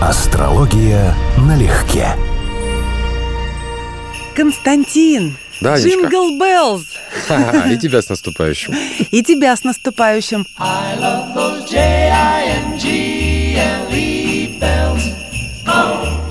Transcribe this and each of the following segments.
Астрология налегке. Константин, Да. Джингл Беллз. И тебя с наступающим. И тебя с наступающим.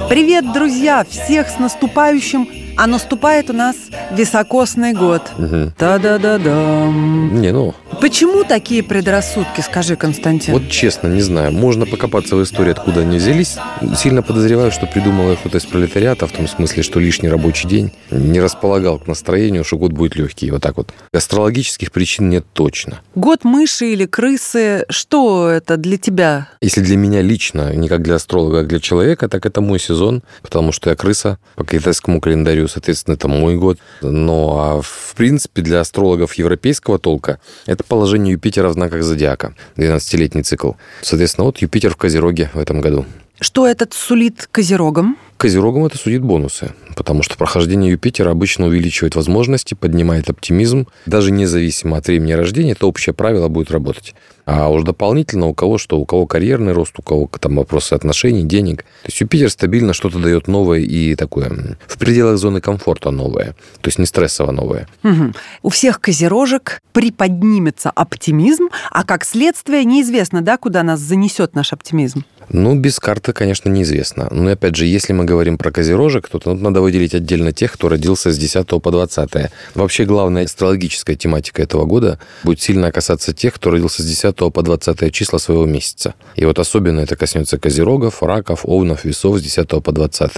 Привет, друзья! Всех с наступающим! А наступает у нас високосный год. Мгм. Та-да-да-дам. Не, ну, Почему такие предрассудки, скажи, Константин? вот честно, не знаю. Можно покопаться в истории, откуда они взялись. Сильно подозреваю, что придумал их кто-то из пролетариата, в том смысле, что лишний рабочий день не располагал к настроению, что год будет легкий. Вот так вот. Астрологических причин нет точно. Год мыши или крысы, что это для тебя? Если для меня лично, не как для астролога, а для человека, так это мой сезон, потому что я крыса по китайскому календарю, соответственно, это мой год. Ну, а в принципе для астрологов европейского толка это положение Юпитера в знаках зодиака, 12-летний цикл. Соответственно, вот Юпитер в Козероге в этом году. Что этот сулит козерогам? Козерогам это судит бонусы, потому что прохождение Юпитера обычно увеличивает возможности, поднимает оптимизм. Даже независимо от времени рождения, это общее правило будет работать. А уж дополнительно у кого что, у кого карьерный рост, у кого там вопросы отношений, денег. То есть Юпитер стабильно что-то дает новое и такое в пределах зоны комфорта новое. То есть не стрессово новое. Мгм. У всех козерожек приподнимется оптимизм, а как следствие неизвестно, да, куда нас занесет наш оптимизм. Ну, без карты, конечно, неизвестно. Но, опять же, если мы говорим про козерожек, то тут надо выделить отдельно тех, кто родился с 10 по 20. Вообще, главная астрологическая тематика этого года будет сильно касаться тех, кто родился с 10 по 20 числа своего месяца. И вот особенно это коснется козерогов, раков, овнов, весов с 10 по 20.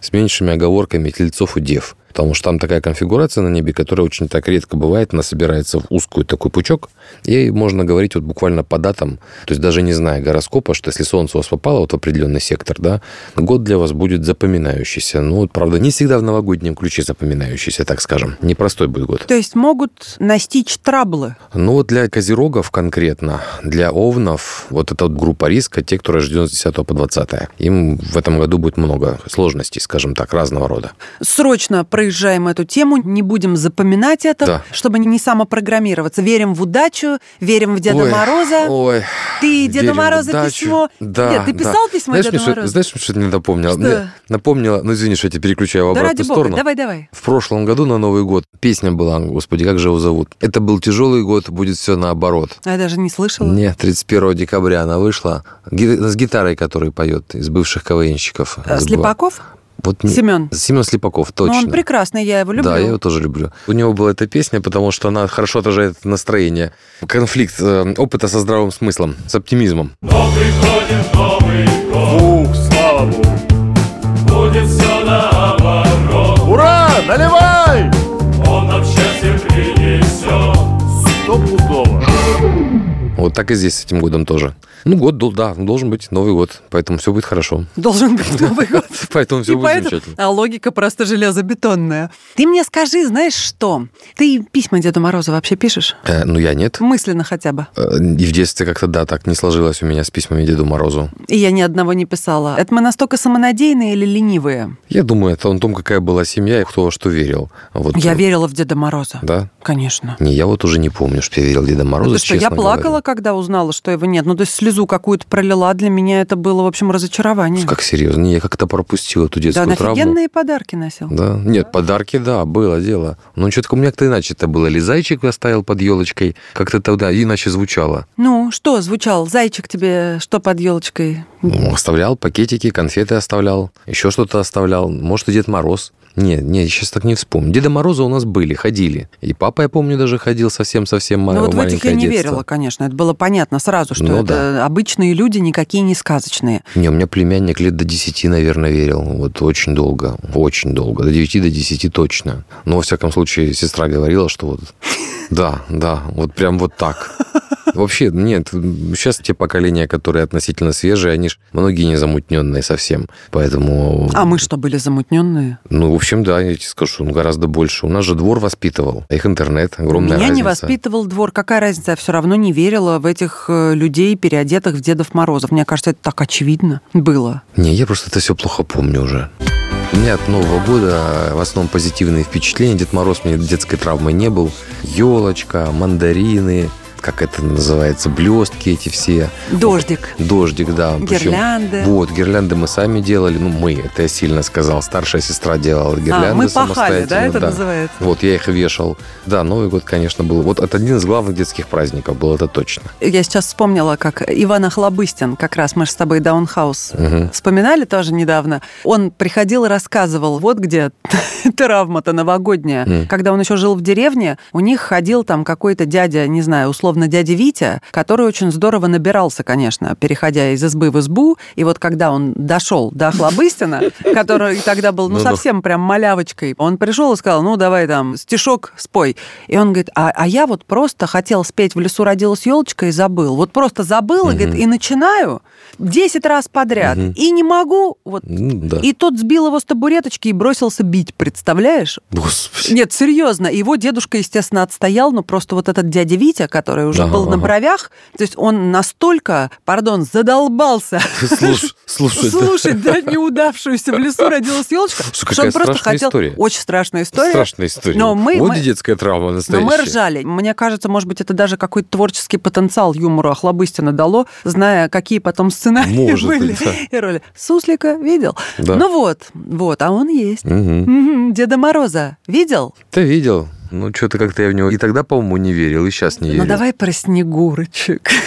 С меньшими оговорками тельцов и дев. Потому что там такая конфигурация на небе, которая очень так редко бывает. Она собирается в узкую такой пучок. И можно говорить вот буквально по датам. То есть даже не зная гороскопа, что если Солнце у вас попало вот в определенный сектор, да, год для вас будет запоминающийся. Ну, вот, правда, не всегда в новогоднем ключе запоминающийся, так скажем. Непростой будет год. То есть могут настичь траблы. Ну, вот для козерогов конкретно, для овнов, вот эта вот группа риска, те, кто рожден с 10 по 20. Им в этом году будет много сложностей, скажем так, разного рода. Срочно проезжаем эту тему, не будем запоминать это, Да. чтобы не самопрограммироваться. Верим в удачу, верим в Деда Ой, Мороза. Ой, Ты в Мороза письмо... Да, Нет, ты да. писал письмо знаешь, Деду Морозу? знаешь, что ты мне напомнил? Что? Мне напомнила, ну извини, что я тебя переключаю в Да ради обратную бога, сторону. давай, давай. В прошлом году на Новый год песня была, господи, как же его зовут? Это был тяжелый год, будет все наоборот. А Я даже не слышала. Нет, 31 декабря она вышла. Ги- С гитарой, который поет из бывших КВНщиков. А. Слепаков? Вот Семен. Семен Слепаков, Ну, точно. он прекрасный, я его люблю. Да, я его тоже люблю. У него была эта песня, потому что она хорошо отражает настроение. Конфликт э, опыта со здравым смыслом, с оптимизмом. Но приходит Новый год, Ух, слава богу. будет все наоборот. Ура! Наливай! Он нам счастье принесет. Стопудово. Вот так и здесь с этим годом тоже. Ну, год, да, должен быть Новый год, поэтому все будет хорошо. Должен быть Новый год. Поэтому все будет замечательно. А логика просто железобетонная. Ты мне скажи, знаешь что? Ты письма Деду Морозу вообще пишешь? Э, ну, я нет. Мысленно хотя бы. Э, И в детстве как-то, да, так не сложилось у меня с письмами Деду Морозу. И я ни одного не писала. Это мы настолько самонадеянные или ленивые? Я думаю, это о том, какая была семья и кто во что верил. Вот, Я вот. верила в Деда Мороза. Да? Конечно. Не, я вот уже не помню, что я верил в Деда Ну, Мороза, ты что, я плакала. Когда узнала, что его нет. Ну, то есть слезу какую-то пролила. Для меня это было, в общем, разочарование. Как серьезно? Я как-то пропустил эту Да, детскую он травму. офигенные подарки носил. Да. Нет, подарки, да, было дело. Но что-то у меня как-то иначе это было. Или зайчик оставил под елочкой, как-то тогда иначе звучало. Ну, что звучал? Зайчик тебе что под елочкой? Ну, Оставлял пакетики, конфеты оставлял, еще что-то оставлял. Может, и Дед Мороз. Не, не, сейчас так не вспомню. Деда Мороза у нас были, ходили. И папа, я помню, даже ходил совсем-совсем ма- Ну, вот в этих я не детство. верила, конечно. Это было понятно сразу, что Ну, это обычные люди, никакие не сказочные. Не, у меня племянник лет до 10, наверное, верил. Вот очень долго, очень долго. До 9 до 10 точно. Но, во всяком случае, сестра говорила, что вот... Да, да, вот прям вот так. Вообще, нет, сейчас те поколения, которые относительно свежие, они ж многие не замутненные совсем. Поэтому... А мы что, были замутненные? Ну, в общем, да, я тебе скажу, он гораздо больше. У нас же двор воспитывал, а их интернет, огромная Меня не разница. воспитывал двор. Какая разница? Я все равно не верила в этих э, людей, переодетых в Дедов Морозов. Мне кажется, это так очевидно было. Не, я просто это все плохо помню уже. У меня от Нового года в основном позитивные впечатления. Дед Мороз мне детской травмой не был. Елочка, мандарины, как это называется, блестки эти все. Дождик. Дождик, да. Причем- Гирлянды. вот, гирлянды мы сами делали. Ну, мы, это я сильно сказал. Старшая сестра делала гирлянды А, мы пахали, да, это называется? Вот, я их вешал. Да, Новый год, конечно, был. Вот это один из главных детских праздников был, это точно. Я сейчас вспомнила, как Иван Охлобыстин, как раз мы же с тобой Даунхаус Мгм. вспоминали тоже недавно. Он приходил и рассказывал, вот где травма-то новогодняя. Когда он еще жил в деревне, у них ходил там какой-то дядя, не знаю, условно дядя Витя, который очень здорово набирался, конечно, переходя из избы в избу. И вот когда он дошел до Охлобыстина, который тогда был, ну, Ну-ну. совсем прям малявочкой, он пришел и сказал, ну, давай там стишок спой. И он говорит, а, а я вот просто хотел спеть «В лесу родилась елочка» и забыл. Вот просто забыл, и, говорит, и начинаю 10 раз подряд. И не могу, вот. Ну. И тот сбил его с табуреточки и бросился бить, представляешь? Господи. Нет, серьезно. Его дедушка, естественно, отстоял, но просто вот этот дядя Витя, который уже Ага, был на ага. бровях, то есть он настолько, пардон, задолбался Слуш- Слушай, да. слушать, да, неудавшуюся в лесу родилась елочка, что он просто хотел... история. Очень страшная история. Страшная история. Но мы- вот мы- детская травма Но настоящая. мы ржали. Мне кажется, может быть, это даже какой-то творческий потенциал юмора Охлобыстина дало, зная, какие потом сценарии Может быть, были да. и роли. Суслика видел? Да. Ну вот, вот, а он есть. Мгм, Деда Мороза видел? Ты видел? Ну, что-то как-то я в него и тогда, по-моему, не верил, и сейчас не верю. Ну давай про Снегурочек.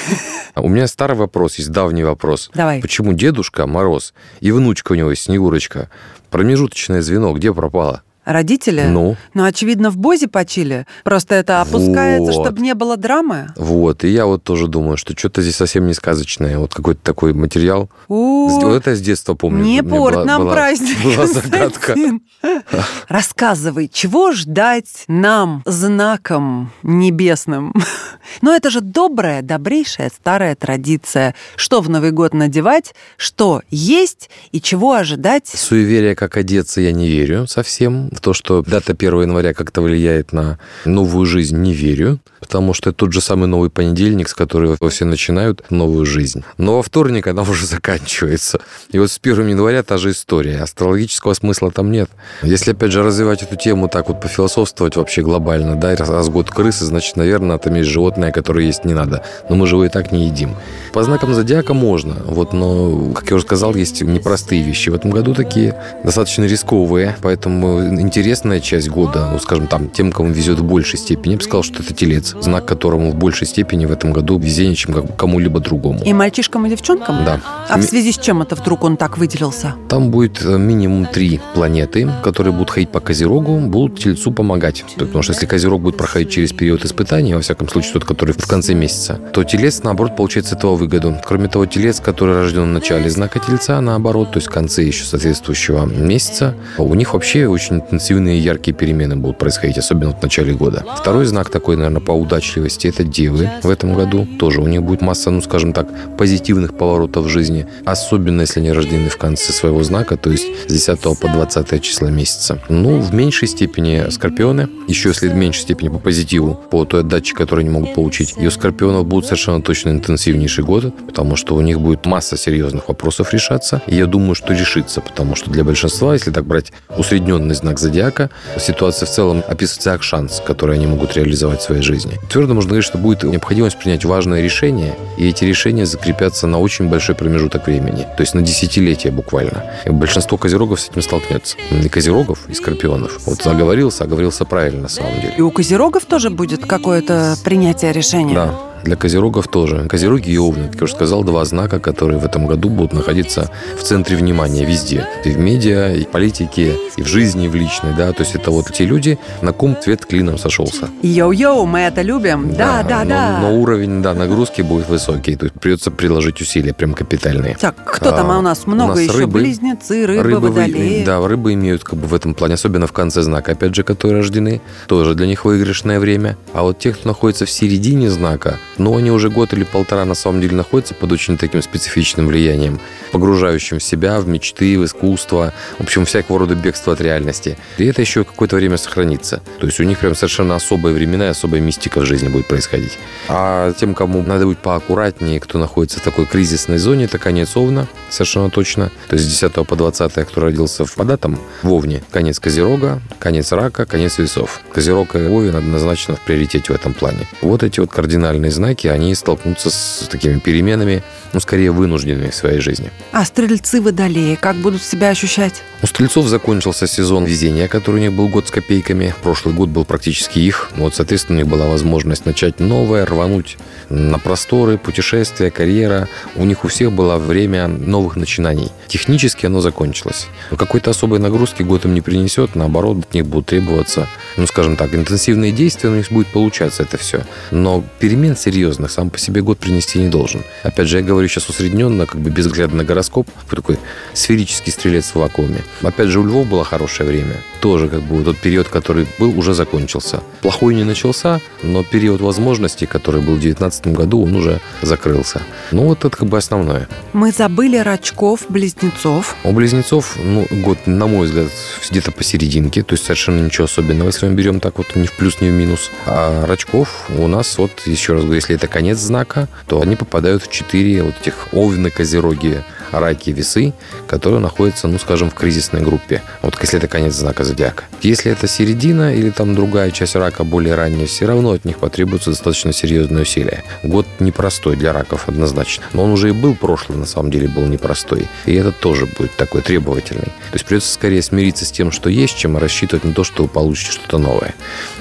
А У меня старый вопрос, есть давний вопрос. Давай. Почему дедушка Мороз и внучка у него Снегурочка? Промежуточное звено где пропало? Родители? Ну? Ну, очевидно, в Бозе почили. Просто это опускается, Вот. чтобы не было драмы. Вот, и я вот тоже думаю, что что-то здесь совсем не сказочное. Вот какой-то такой материал. Вот это я с детства помню. Не порт нам была- праздник. Была загадка. Рассказывай, чего ждать нам, знаком небесным? Но это же добрая, добрейшая старая традиция. Что в Новый год надевать, что есть и чего ожидать. Суеверие, как одеться, я не верю совсем. В то, что дата 1 января как-то влияет на новую жизнь, не верю. Потому что это тот же самый новый понедельник, с которого все начинают новую жизнь. Но во вторник она уже заканчивается. И вот с 1 января та же история. Астрологического смысла там нет. Если, опять же, развивать эту тему так вот пофилософствовать вообще глобально, да, раз, год крысы, значит, наверное, там есть животное, которое есть не надо. Но мы же его и так не едим. По знакам зодиака можно, вот, но, как я уже сказал, есть непростые вещи. В этом году такие достаточно рисковые, поэтому интересная часть года, ну, скажем, там, тем, кому везет в большей степени, я бы сказал, что это телец, знак которому в большей степени в этом году везение, чем кому-либо другому. И мальчишкам, и девчонкам? Да. А в связи с чем это вдруг он так выделился? Там будет э, минимум три планеты, которые будут ходить по Козерогу, будут Тельцу помогать. Потому что если Козерог будет проходить через период испытаний, во всяком случае тот, который в конце месяца, то Телец, наоборот, получает с этого выгоду. Кроме того, Телец, который рожден в начале знака Тельца, наоборот, то есть в конце еще соответствующего месяца, у них вообще очень интенсивные яркие перемены будут происходить, особенно в начале года. Второй знак такой, наверное, по удачливости, это Девы в этом году. Тоже у них будет масса, ну, скажем так, позитивных поворотов в жизни, особенно если они рождены в конце своего знака, то есть с 10 по 20 числа месяца. Ну, в меньшей степени скорпионы, еще если в меньшей степени по позитиву, по той отдаче, которую они могут получить. И у скорпионов будет совершенно точно интенсивнейший год, потому что у них будет масса серьезных вопросов решаться. И я думаю, что решится, потому что для большинства, если так брать усредненный знак зодиака, ситуация в целом описывается как шанс, который они могут реализовать в своей жизни. Твердо можно говорить, что будет необходимость принять важное решение, и эти решения закрепятся на очень большой промежуток времени, то есть на десятилетия буквально. И большинство козерогов с этим столкнется. И козерогов, и скорпионов. Вот оговорился, оговорился правильно на самом деле. И у козерогов тоже будет какое-то принятие решения? Да, для козерогов тоже. Козероги и овны, как я уже сказал, два знака, которые в этом году будут находиться в центре внимания везде. И в медиа, и в политике, и в жизни, и в личной, да. То есть это вот те люди, на ком цвет клином сошелся. Йоу-йоу, мы это любим. Да, да, но, да. Но уровень, да, нагрузки будет высокий. То есть придется приложить усилия прям капитальные. Так, кто там А, у нас? у Много нас еще. рыбы. Близнецы, рыбы, Рыбы, водолеи. да, рыбы имеют как бы в этом плане, особенно в конце знака, опять же, которые рождены, тоже для них выигрышное время. А вот те, кто находится в середине знака, ну, они уже год или полтора на самом деле находятся под очень таким специфичным влиянием, погружающим в себя, в мечты, в искусство, в общем, всякого рода бегство от реальности. И это еще какое-то время сохранится. То есть у них прям совершенно особые времена и особая мистика в жизни будет происходить. А тем, кому надо быть поаккуратнее, кто находится в такой кризисной зоне, это конец Овна, совершенно точно. То есть с 10 по 20, кто родился в податом, в Овне, конец Козерога, конец Рака, конец Весов. Козерог и Овен однозначно в приоритете в этом плане. Вот эти вот кардинальные знаки, знаки, они столкнутся с такими переменами, ну, скорее, вынужденными в своей жизни. А стрельцы водолеи как будут себя ощущать? У стрельцов закончился сезон везения, который у них был год с копейками. Прошлый год был практически их. Вот, соответственно, у них была возможность начать новое, рвануть на просторы, путешествия, карьера. У них у всех было время новых начинаний. Технически оно закончилось. Но какой-то особой нагрузки год им не принесет. Наоборот, от них будут требоваться, ну, скажем так, интенсивные действия, у них будет получаться это все. Но перемен серьезных сам по себе год принести не должен. Опять же, я говорю сейчас усредненно, как бы без взгляда на гороскоп, такой сферический стрелец в вакууме. Опять же, у львов было хорошее время. Тоже как бы тот период, который был, уже закончился. Плохой не начался, но период возможностей, который был в 2019 году, он уже закрылся. Ну, вот это как бы основное. Мы забыли рачков, близнецов. У близнецов, ну, год, на мой взгляд, где-то посерединке, то есть совершенно ничего особенного, если мы берем так вот ни в плюс, ни в минус. А рачков у нас, вот, еще раз говорю, если это конец знака, то они попадают в четыре вот этих овны, козероги, раки, весы, которые находятся, ну, скажем, в кризисной группе. Вот если это конец знака зодиака. Если это середина или там другая часть рака, более ранняя, все равно от них потребуется достаточно серьезные усилия. Год непростой для раков однозначно. Но он уже и был прошлый, на самом деле, был непростой. И этот тоже будет такой требовательный. То есть придется скорее смириться с тем, что есть, чем рассчитывать на то, что вы получите что-то новое.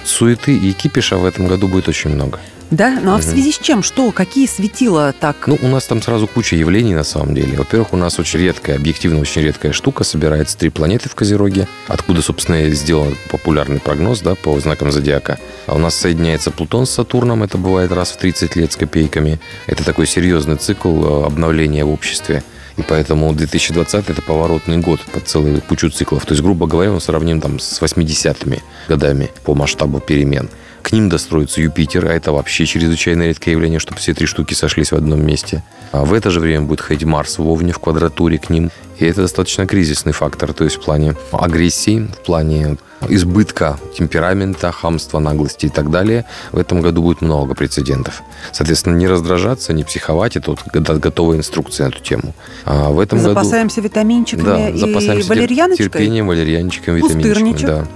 Суеты и кипиша в этом году будет очень много. Да? Ну а в связи с чем? Что? Какие светила так? Ну, у нас там сразу куча явлений на самом деле. Во-первых, у нас очень редкая, объективно очень редкая штука. Собирается три планеты в Козероге, откуда, собственно, и сделан популярный прогноз да, по знакам зодиака. А у нас соединяется Плутон с Сатурном, это бывает раз в 30 лет с копейками. Это такой серьезный цикл э, обновления в обществе. И поэтому 2020 это поворотный год по целой кучу циклов. То есть, грубо говоря, мы сравним там с 80-ми годами по масштабу перемен. К ним достроится Юпитер, а это вообще чрезвычайно редкое явление, чтобы все три штуки сошлись в одном месте. А в это же время будет ходить Марс в Овне в квадратуре к ним. И это достаточно кризисный фактор, то есть в плане агрессии, в плане избытка темперамента, хамства, наглости и так далее. В этом году будет много прецедентов. Соответственно, не раздражаться, не психовать. Это вот готовая инструкция на эту тему. А в этом запасаемся году... витаминчиками да, и запасаемся валерьяночкой? терпением, валерьянчиком, витаминчиками. Да.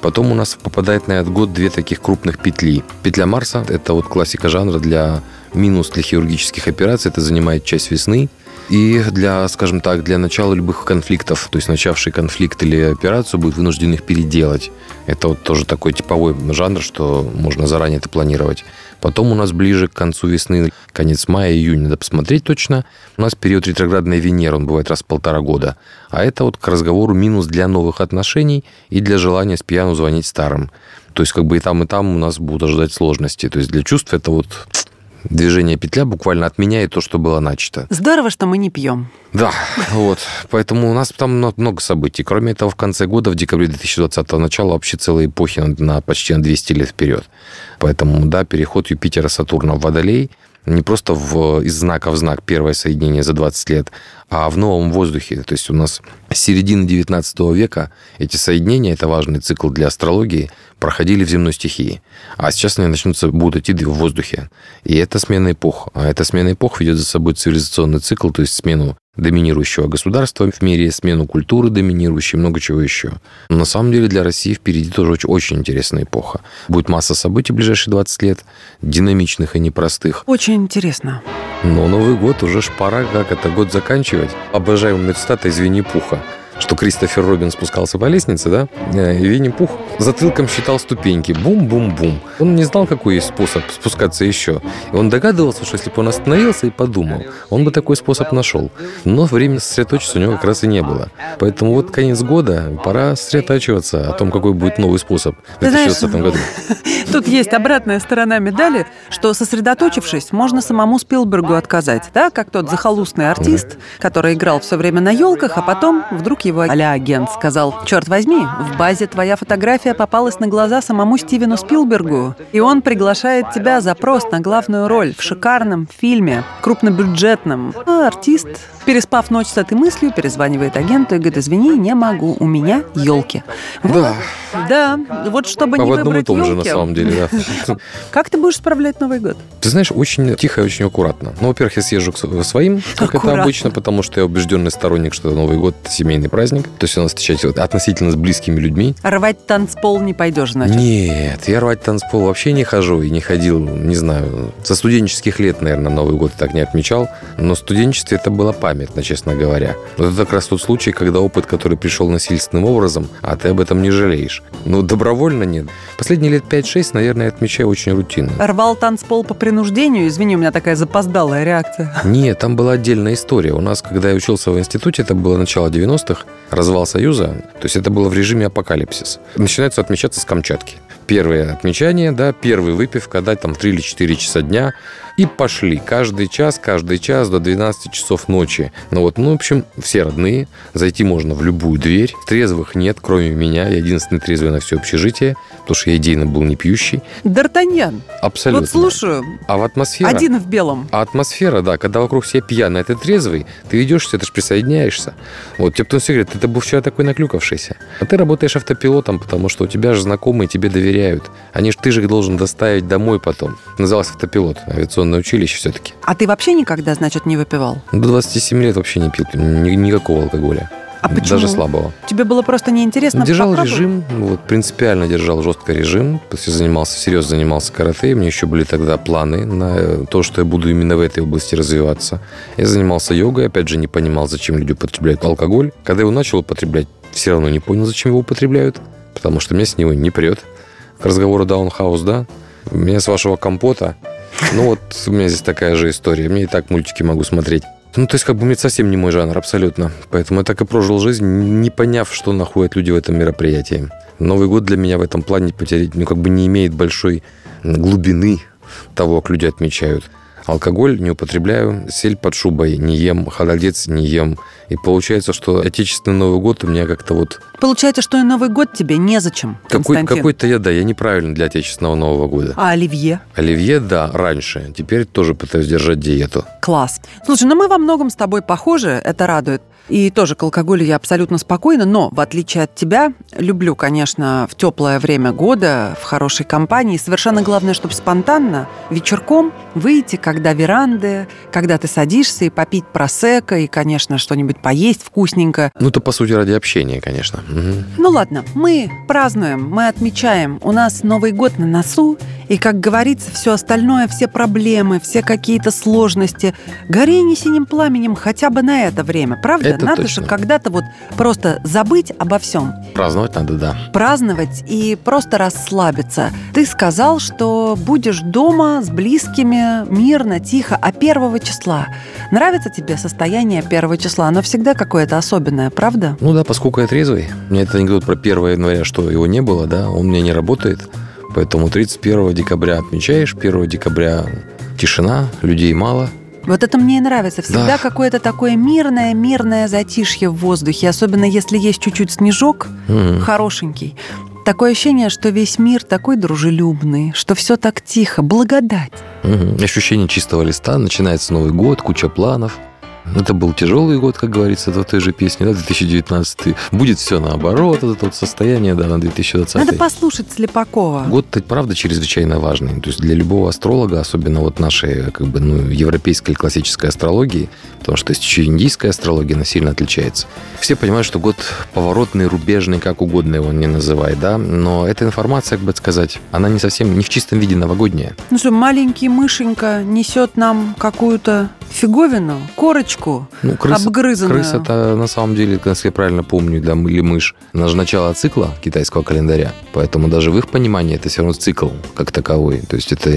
Потом у нас попадает на этот год две таких крупных петли. Петля Марса – это вот классика жанра для минус для хирургических операций. Это занимает часть весны. И для, скажем так, для начала любых конфликтов, то есть начавший конфликт или операцию, будет вынужден их переделать. Это вот тоже такой типовой жанр, что можно заранее это планировать. Потом у нас ближе к концу весны, конец мая, июня, надо посмотреть точно. У нас период ретроградной Венеры, он бывает раз в полтора года. А это вот к разговору минус для новых отношений и для желания с пьяну звонить старым. То есть как бы и там, и там у нас будут ожидать сложности. То есть для чувств это вот движение петля буквально отменяет то, что было начато. Здорово, что мы не пьем. Да, вот. Поэтому у нас там много событий. Кроме этого, в конце года, в декабре 2020 начала вообще целые эпохи на, на почти на 200 лет вперед. Поэтому, да, переход Юпитера-Сатурна в Водолей не просто в, из знака в знак первое соединение за 20 лет, а в новом воздухе. То есть у нас с середины 19 века эти соединения, это важный цикл для астрологии, проходили в земной стихии. А сейчас они начнутся, будут идти в воздухе. И это смена эпох. А эта смена эпох ведет за собой цивилизационный цикл, то есть смену доминирующего государства в мире, смену культуры доминирующей, много чего еще. Но на самом деле для России впереди тоже очень, очень интересная эпоха. Будет масса событий в ближайшие 20 лет, динамичных и непростых. Очень интересно. Но Новый год уже ж пора, как это год заканчивать. Обожаемая цитата из Винни-Пуха что Кристофер Робин спускался по лестнице, да, и Винни-Пух затылком считал ступеньки. Бум-бум-бум. Он не знал, какой есть способ спускаться еще. И он догадывался, что если бы он остановился и подумал, он бы такой способ нашел. Но времени сосредоточиться у него как раз и не было. Поэтому вот конец года, пора сосредотачиваться о том, какой будет новый способ в 2020 году. Тут есть обратная сторона медали, что сосредоточившись, можно самому Спилбергу отказать, да, как тот захолустный артист, который играл все время на елках, а потом вдруг его а агент сказал, черт возьми, в базе твоя фотография попалась на глаза самому Стивену Спилбергу, и он приглашает тебя запрос на главную роль в шикарном фильме, крупнобюджетном. А артист, переспав ночь с этой мыслью, перезванивает агенту и говорит, извини, не могу, у меня елки. Да. Да, вот чтобы По не одному и выбрать тому же, на самом деле, да. Как ты будешь справлять Новый год? Ты знаешь, очень тихо и очень аккуратно. Ну, во-первых, я съезжу к своим, как это Аккуратно. обычно, потому что я убежденный сторонник, что Новый год – это семейный праздник. То есть у нас встречать вот относительно с близкими людьми. Рвать танцпол не пойдешь, значит. Нет, я рвать танцпол вообще не хожу и не ходил, не знаю, со студенческих лет, наверное, Новый год так не отмечал. Но в студенчестве это было памятно, честно говоря. Вот это как раз тот случай, когда опыт, который пришел насильственным образом, а ты об этом не жалеешь. Ну, добровольно нет. Последние лет 5-6, наверное, я отмечаю очень рутинно. Рвал танцпол по принуждению? Извини, у меня такая запоздалая реакция. Нет, там была отдельная история. У нас, когда я учился в институте, это было начало 90-х, развал Союза, то есть это было в режиме апокалипсис. Начинается отмечаться с Камчатки. Первое отмечание, да, первый выпивка, да, там 3 или 4 часа дня, и пошли. Каждый час, каждый час до 12 часов ночи. Ну вот, ну, в общем, все родные. Зайти можно в любую дверь. Трезвых нет, кроме меня. Я единственный трезвый на все общежитие, потому что я идейно был не пьющий. Д'Артаньян, Абсолютно. вот слушаю, А в атмосфера... один в белом. А атмосфера, да, когда вокруг все пьяные, а ты трезвый, ты ведешься, ты же присоединяешься. Вот тебе потом все говорят, ты был вчера такой наклюкавшийся. А ты работаешь автопилотом, потому что у тебя же знакомые тебе доверяют. Они ж, ты же их должен доставить домой потом. Назывался автопилот, авиационное училище все-таки. А ты вообще никогда, значит, не выпивал? До 27 лет вообще не пил ни- никакого алкоголя. А почему? Даже слабого. Тебе было просто неинтересно Держал попробовать? режим, вот, принципиально держал жесткий режим. Я занимался, всерьез занимался карате. У меня еще были тогда планы на э, то, что я буду именно в этой области развиваться. Я занимался йогой, опять же, не понимал, зачем люди употребляют алкоголь. Когда я его начал употреблять, все равно не понял, зачем его употребляют, потому что меня с него не прет. К разговору даунхаус, да? Меня с вашего компота. Ну вот у меня здесь такая же история. Мне и так мультики могу смотреть. Ну, то есть, как бы, мне совсем не мой жанр, абсолютно. Поэтому я так и прожил жизнь, не поняв, что находят люди в этом мероприятии. Новый год для меня в этом плане потерять, ну, как бы не имеет большой глубины того, как люди отмечают. Алкоголь не употребляю, сель под шубой не ем, холодец не ем. И получается, что отечественный Новый год у меня как-то вот... Получается, что и Новый год тебе незачем, Какой, Константин. какой-то я, да, я неправильный для отечественного Нового года. А оливье? Оливье, да, раньше. Теперь тоже пытаюсь держать диету. Класс. Слушай, ну мы во многом с тобой похожи, это радует. И тоже к алкоголю я абсолютно спокойна, но в отличие от тебя, люблю, конечно, в теплое время года, в хорошей компании. Совершенно главное, чтобы спонтанно, вечерком выйти, когда веранды, когда ты садишься и попить просека, и, конечно, что-нибудь поесть вкусненько. Ну, это, по сути, ради общения, конечно. Мгм. Ну ладно, мы празднуем, мы отмечаем. У нас Новый год на носу, и, как говорится, все остальное, все проблемы, все какие-то сложности, гори не синим пламенем хотя бы на это время, правда? Это надо точно. же когда-то вот просто забыть обо всем, Праздновать надо, да. праздновать и просто расслабиться. Ты сказал, что будешь дома с близкими, мирно, тихо, а первого числа. Нравится тебе состояние первого числа? Оно всегда какое-то особенное, правда? Ну да, поскольку я трезвый, у меня это анекдот про 1 января, что его не было, да, он у меня не работает. Поэтому 31 декабря отмечаешь, 1 декабря тишина, людей мало. Вот это мне и нравится. Всегда Да. какое-то такое мирное, мирное затишье в воздухе. Особенно если есть чуть-чуть снежок, Мгм. хорошенький. Такое ощущение, что весь мир такой дружелюбный, что все так тихо, благодать. Мгм. Ощущение чистого листа, начинается Новый год, куча планов. Это был тяжелый год, как говорится, это в той же песне, да, 2019. Будет все наоборот, это вот состояние, да, на 2020. Надо послушать Слепакова. Год, правда, чрезвычайно важный. То есть для любого астролога, особенно вот нашей как бы, ну, европейской или классической астрологии, потому что есть еще индийская астрология, она сильно отличается. Все понимают, что год поворотный, рубежный, как угодно его не называй, да, но эта информация, как бы сказать, она не совсем, не в чистом виде новогодняя. Ну что, маленький мышенька несет нам какую-то фиговину, корочку Ну, крыса, обгрызанную. крыса это на самом деле, если я правильно помню, да, или мышь, она же начало цикла китайского календаря, поэтому даже в их понимании это все равно цикл как таковой. То есть это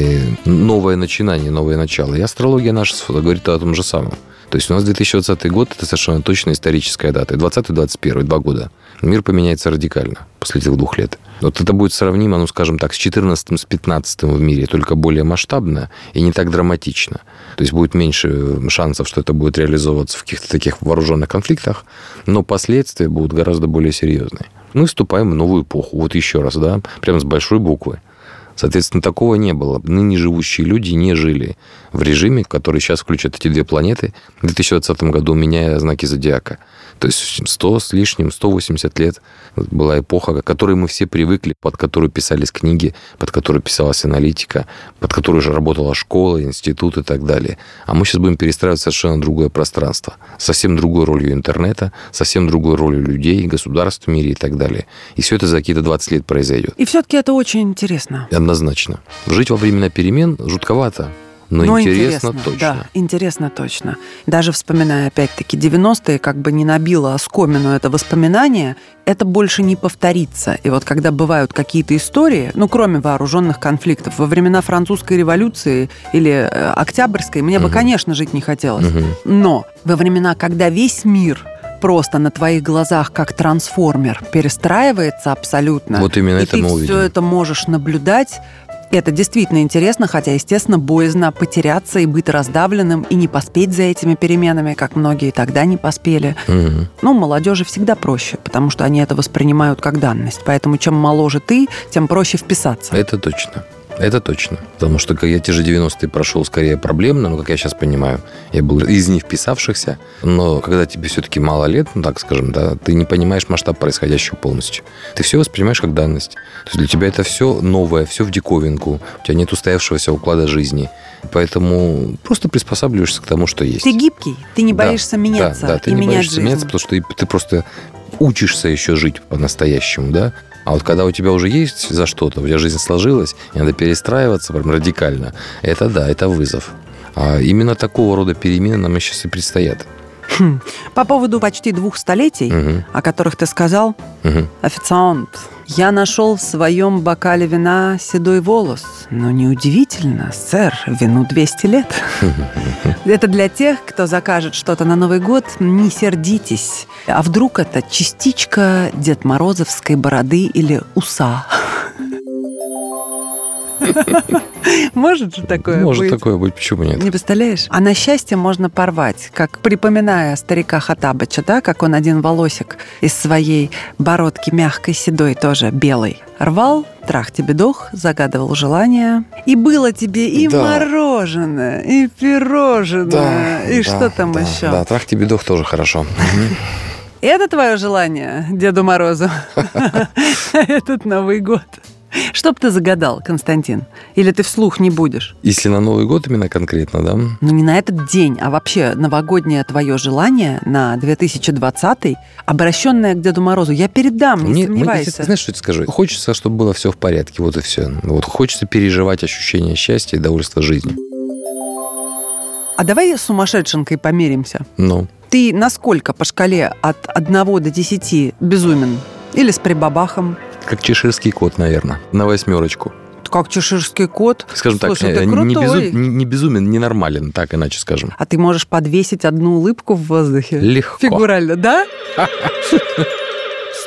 новое начинание, новое начало. И астрология наша говорит о том же самом. То есть у нас 2020 год – это совершенно точно историческая дата. И 20-21, два года. Мир поменяется радикально после этих двух лет. Вот это будет сравнимо, ну, скажем так, с 14 с 15 в мире, только более масштабно и не так драматично. То есть будет меньше шансов, что это будет реализовываться в каких-то таких вооруженных конфликтах, но последствия будут гораздо более серьезные. Мы вступаем в новую эпоху. Вот еще раз, да, прямо с большой буквы. Соответственно, такого не было. Ныне живущие люди не жили в режиме, который сейчас включает эти две планеты. В 2020 году меняя знаки зодиака. То есть 100 с лишним, 180 лет была эпоха, к которой мы все привыкли, под которую писались книги, под которую писалась аналитика, под которую же работала школа, институт и так далее. А мы сейчас будем перестраивать совершенно другое пространство, совсем другой ролью интернета, совсем другой ролью людей, государств в мире и так далее. И все это за какие-то 20 лет произойдет. И все-таки это очень интересно. Однозначно. Жить во времена перемен жутковато. Но, Ну, интересно, точно. Да, интересно точно. Даже вспоминая, опять-таки, 90-е, как бы не набило оскомину это воспоминание, это больше не повторится. И вот когда бывают какие-то истории, ну, кроме вооруженных конфликтов, во времена французской революции или э, октябрьской, мне бы, Мгм. конечно, жить не хотелось. Мгм. Но во времена, когда весь мир просто на твоих глазах как трансформер перестраивается абсолютно, Вот именно и это ты мы все увидим. это можешь наблюдать, это действительно интересно, хотя, естественно, боязно потеряться и быть раздавленным, и не поспеть за этими переменами, как многие тогда не поспели. Мгм. Ну, молодежи всегда проще, потому что они это воспринимают как данность. Поэтому чем моложе ты, тем проще вписаться. Это точно. Это точно. Потому что я те же 90-е прошел скорее проблемно, ну, как я сейчас понимаю, я был из не вписавшихся, но когда тебе все-таки мало лет, ну, так скажем, да, ты не понимаешь масштаб происходящего полностью. Ты все воспринимаешь как данность. То есть для тебя это все новое, все в диковинку, у тебя нет устоявшегося уклада жизни. Поэтому просто приспосабливаешься к тому, что есть. Ты гибкий, ты не Да, боишься меняться Да, да, ты и не менять боишься жизнь. меняться, потому что ты, ты просто учишься еще жить по-настоящему, да? А вот когда у тебя уже есть за что-то, у тебя жизнь сложилась, и надо перестраиваться прям радикально, это да, это вызов. А именно такого рода перемены нам сейчас и предстоят. Хм. По поводу почти двух столетий, Мгм, о которых ты сказал, мгм. официант, я нашел в своем бокале вина седой волос. Но неудивительно, сэр, вину 200 лет. Это для тех, кто закажет что-то на Новый год, не сердитесь. А вдруг это частичка Дед Морозовской бороды или уса? Может же такое Может быть? такое быть, почему нет? Не представляешь? А на счастье можно порвать, как припоминая старика Хатабыча, да, как он один волосик из своей бородки мягкой, седой, тоже белой, рвал, трах тебе дох, загадывал желание. И было тебе и Да. мороженое, и пирожное, и что там да, еще. Да, трах тебе дох тоже хорошо. Это твое желание, Деду Морозу, этот Новый год. Что б ты загадал, Константин? Или ты вслух не будешь? Если на Новый год именно конкретно, да? Ну, не на этот день, а вообще новогоднее твое желание на 2020 обращенное к Деду Морозу. Я передам, не Мне- мне- сомневайся. знаешь, что я тебе скажу? Хочется, чтобы было все в порядке, вот и все. Вот хочется переживать ощущение счастья и довольства жизнью. А давай с сумасшедшенкой померимся. Ну, Ты насколько по шкале от 1 до 10 безумен? Или с прибабахом? Как чеширский кот, наверное, на восьмерочку. Как чеширский кот? Скажем Слушай, так, э, не, крутой. безу- не- не безумен, ненормален, так иначе скажем. А ты можешь подвесить одну улыбку в воздухе? Легко. Фигурально, да?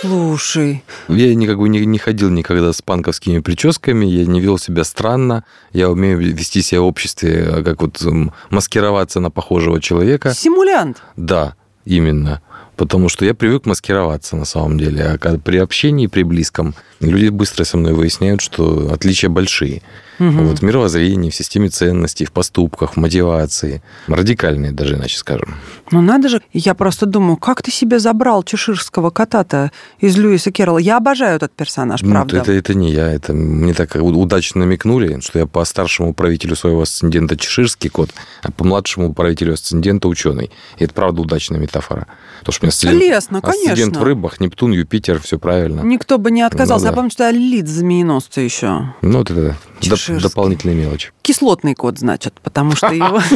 Слушай, Я никак бы не, не ходил никогда с панковскими прическами, я не вел себя странно, я умею вести себя в обществе, э, как вот маскироваться на похожего человека. симулянт. Да, именно. Потому что я привык маскироваться на самом деле. А при общении, при близком, люди быстро со мной выясняют, что отличия большие. Мгм. Вот в мировоззрении, в системе ценностей, в поступках, в мотивации. Радикальные даже, иначе скажем. Ну надо же, я просто думаю, как ты себе забрал чеширского кота-то из Льюиса Керрола? Я обожаю этот персонаж, Ну, правда. это, это не я. Это мне так удачно намекнули, что я по старшему правителю своего асцендента чеширский кот, а по младшему правителю асцендента ученый. И это правда удачная метафора. Потому что у меня асцендент, Лесно, асцендент конечно. в рыбах, Нептун, Юпитер, все правильно. Никто бы не отказался. Ну Я да. помню, что я лид змееносца еще. Ну, вот это доп- Чеширский. дополнительные мелочи. Кислотный кот, значит, потому что его...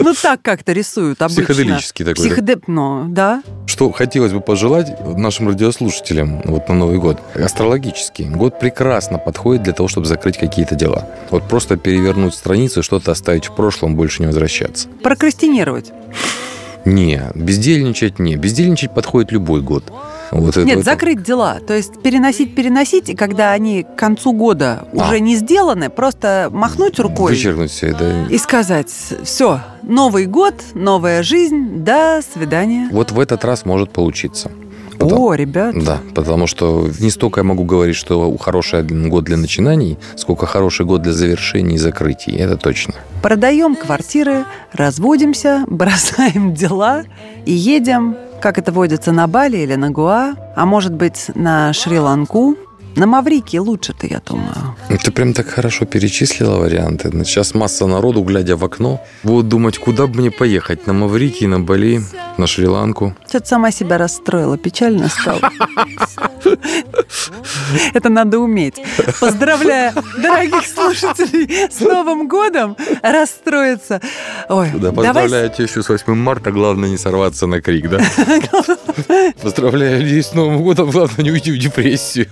Ну, так как-то рисуют обычно. Психоделический такой, да? Психодеп... Ну, да. Что хотелось бы пожелать нашим радиослушателям вот на Новый год? Астрологический. Год прекрасно подходит для того, чтобы закрыть какие-то дела. Вот просто перевернуть страницу, что-то оставить в прошлом, больше не возвращаться. Прокрастинировать. Не, бездельничать не. Бездельничать подходит любой год. Вот Нет, это- закрыть дела. То есть переносить, переносить, и когда они к концу года А. уже не сделаны, просто махнуть рукой Вычеркнуть все это. и сказать, все, Новый год, новая жизнь, до свидания. Вот в этот раз может получиться. О, ребят. Да, потому что не столько я могу говорить, что хороший год для начинаний, сколько хороший год для завершений и закрытий. Это точно. Продаем квартиры, разводимся, бросаем дела и едем, как это водится, на Бали или на Гуа, а может быть, на Шри-Ланку. На Маврикии лучше-то, я думаю. Ну, Ты прям так хорошо перечислила варианты. Ну, Сейчас масса народу, глядя в окно, будут думать, куда бы мне поехать. На Маврикий, на Бали, на Шри-Ланку. Что-то сама себя расстроила, печально стало. Это надо уметь. Поздравляю дорогих слушателей с Новым годом расстроиться. Ой, Да, поздравляю тебя еще с 8 марта. Главное не сорваться на крик, да? Поздравляю людей с Новым годом. Главное не уйти в депрессию.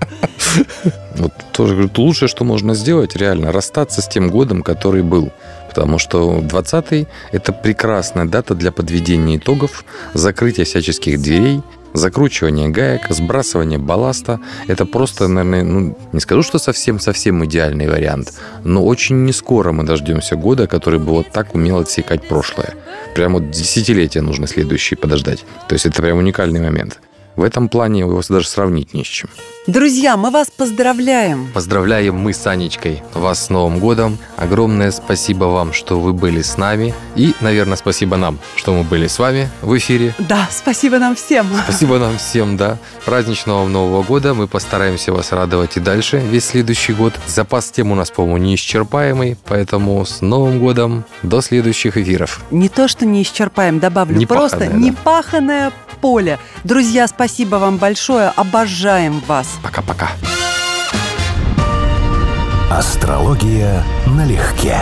Вот тоже говорю, лучшее, что можно сделать, реально расстаться с тем годом, который был. Потому что 20-й – это прекрасная дата для подведения итогов, закрытия всяческих дверей, закручивания гаек, сбрасывания балласта. Это просто, наверное, ну, не скажу, что совсем-совсем идеальный вариант, но очень не скоро мы дождемся года, который бы вот так умел отсекать прошлое. Прям вот десятилетия нужно следующие подождать. То есть это прям уникальный момент. В этом плане его даже сравнить не с чем. Друзья, мы вас поздравляем. Поздравляем мы с Анечкой вас с Новым годом. Огромное спасибо вам, что вы были с нами. И, наверное, спасибо нам, что мы были с вами в эфире. Да, спасибо нам всем. Спасибо нам всем, да. Праздничного вам Нового года. Мы постараемся вас радовать и дальше, весь следующий год. Запас тем у нас, по-моему, неисчерпаемый, поэтому с Новым годом. До следующих эфиров. Не то, что не исчерпаем, добавлю. Непаханное, просто да. непаханное поле. Друзья, спасибо вам большое. Обожаем вас. Пока-пока. Астрология налегке.